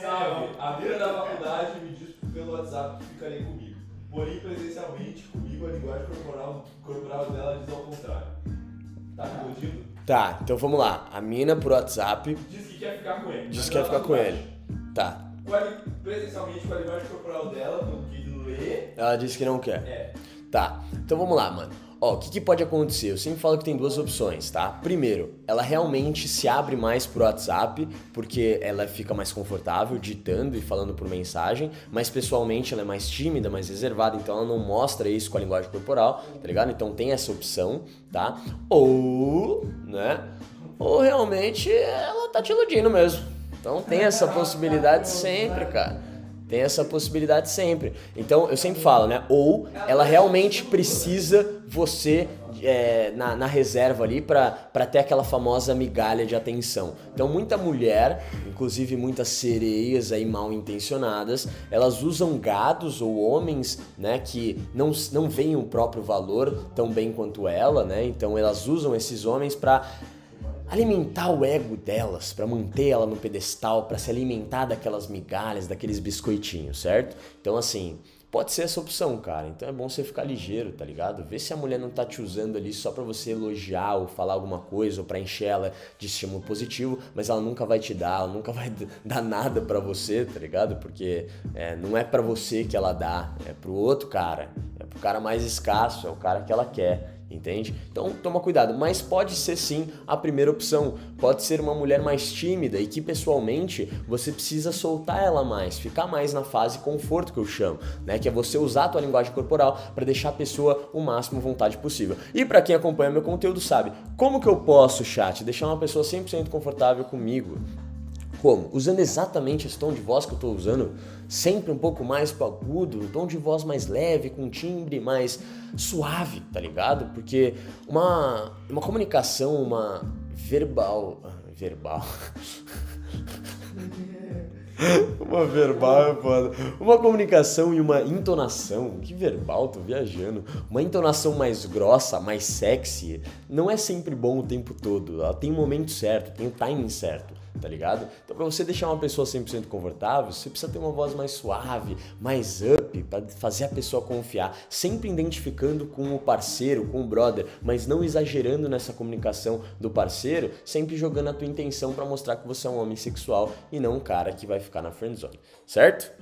Salve! A beira da faculdade me diz pelo WhatsApp que ficaria comigo. Porém, presencialmente, comigo a linguagem corporal, corporal dela diz ao contrário. Tá me iludindo? Tá, então vamos lá. A mina por WhatsApp Diz que quer ficar com ele. diz que quer ficar com ele. Tá. Com a li- Presencialmente, com a linguagem corporal dela, pelo que lê, Ela disse que não quer. é. Tá, então vamos lá, mano. Ó, o que, que pode acontecer? Eu sempre falo que tem duas opções, tá? Primeiro, ela realmente se abre mais pro WhatsApp, porque ela fica mais confortável ditando e falando por mensagem, mas pessoalmente ela é mais tímida, mais reservada, então ela não mostra isso com a linguagem corporal, tá ligado? Então tem essa opção, tá? Ou, né? Ou realmente ela tá te iludindo mesmo. Então tem essa possibilidade sempre, cara. Tem essa possibilidade sempre. Então eu sempre falo, né? Ou ela realmente precisa você é, na, na reserva ali pra ter aquela famosa migalha de atenção. Então muita mulher, inclusive muitas sereias aí mal intencionadas, elas usam gados ou homens, né, que não, não veem o próprio valor tão bem quanto ela, né? Então elas usam esses homens pra alimentar o ego delas, pra manter ela no pedestal, pra se alimentar daquelas migalhas, daqueles biscoitinhos, certo? Então assim, pode ser essa opção, cara. Então é bom você ficar ligeiro, tá ligado? Vê se a mulher não tá te usando ali só pra você elogiar ou falar alguma coisa ou pra encher ela de estímulo positivo, mas ela nunca vai te dar, ela nunca vai dar nada pra você, tá ligado? Porque é, não é pra você que ela dá, é pro outro cara, é pro cara mais escasso, é o cara que ela quer. Entende? Então toma cuidado, mas pode ser sim a primeira opção. Pode ser uma mulher mais tímida e que pessoalmente você precisa soltar ela mais, ficar mais na fase conforto que eu chamo, né? Que é você usar a tua linguagem corporal para deixar a pessoa o máximo vontade possível. E para quem acompanha meu conteúdo sabe, como que eu posso, chat, deixar uma pessoa 100% confortável comigo? Como? Usando exatamente esse tom de voz que eu estou usando, sempre um pouco mais pro agudo, um tom de voz mais leve, com um timbre mais suave, tá ligado? Porque uma, uma comunicação, uma verbal. Verbal. Uma verbal é foda. Uma comunicação e uma entonação, que verbal, tô viajando. Uma entonação mais grossa, mais sexy, não é sempre bom o tempo todo. Ela tem o momento certo, tem o timing certo, tá ligado? Então, pra você deixar uma pessoa 100% confortável, você precisa ter uma voz mais suave, mais up, pra fazer a pessoa confiar. Sempre identificando com o parceiro, com o brother, mas não exagerando nessa comunicação do parceiro, sempre jogando a tua intenção pra mostrar que você é um homem sexual e não um cara que vai ficar na friendzone, certo?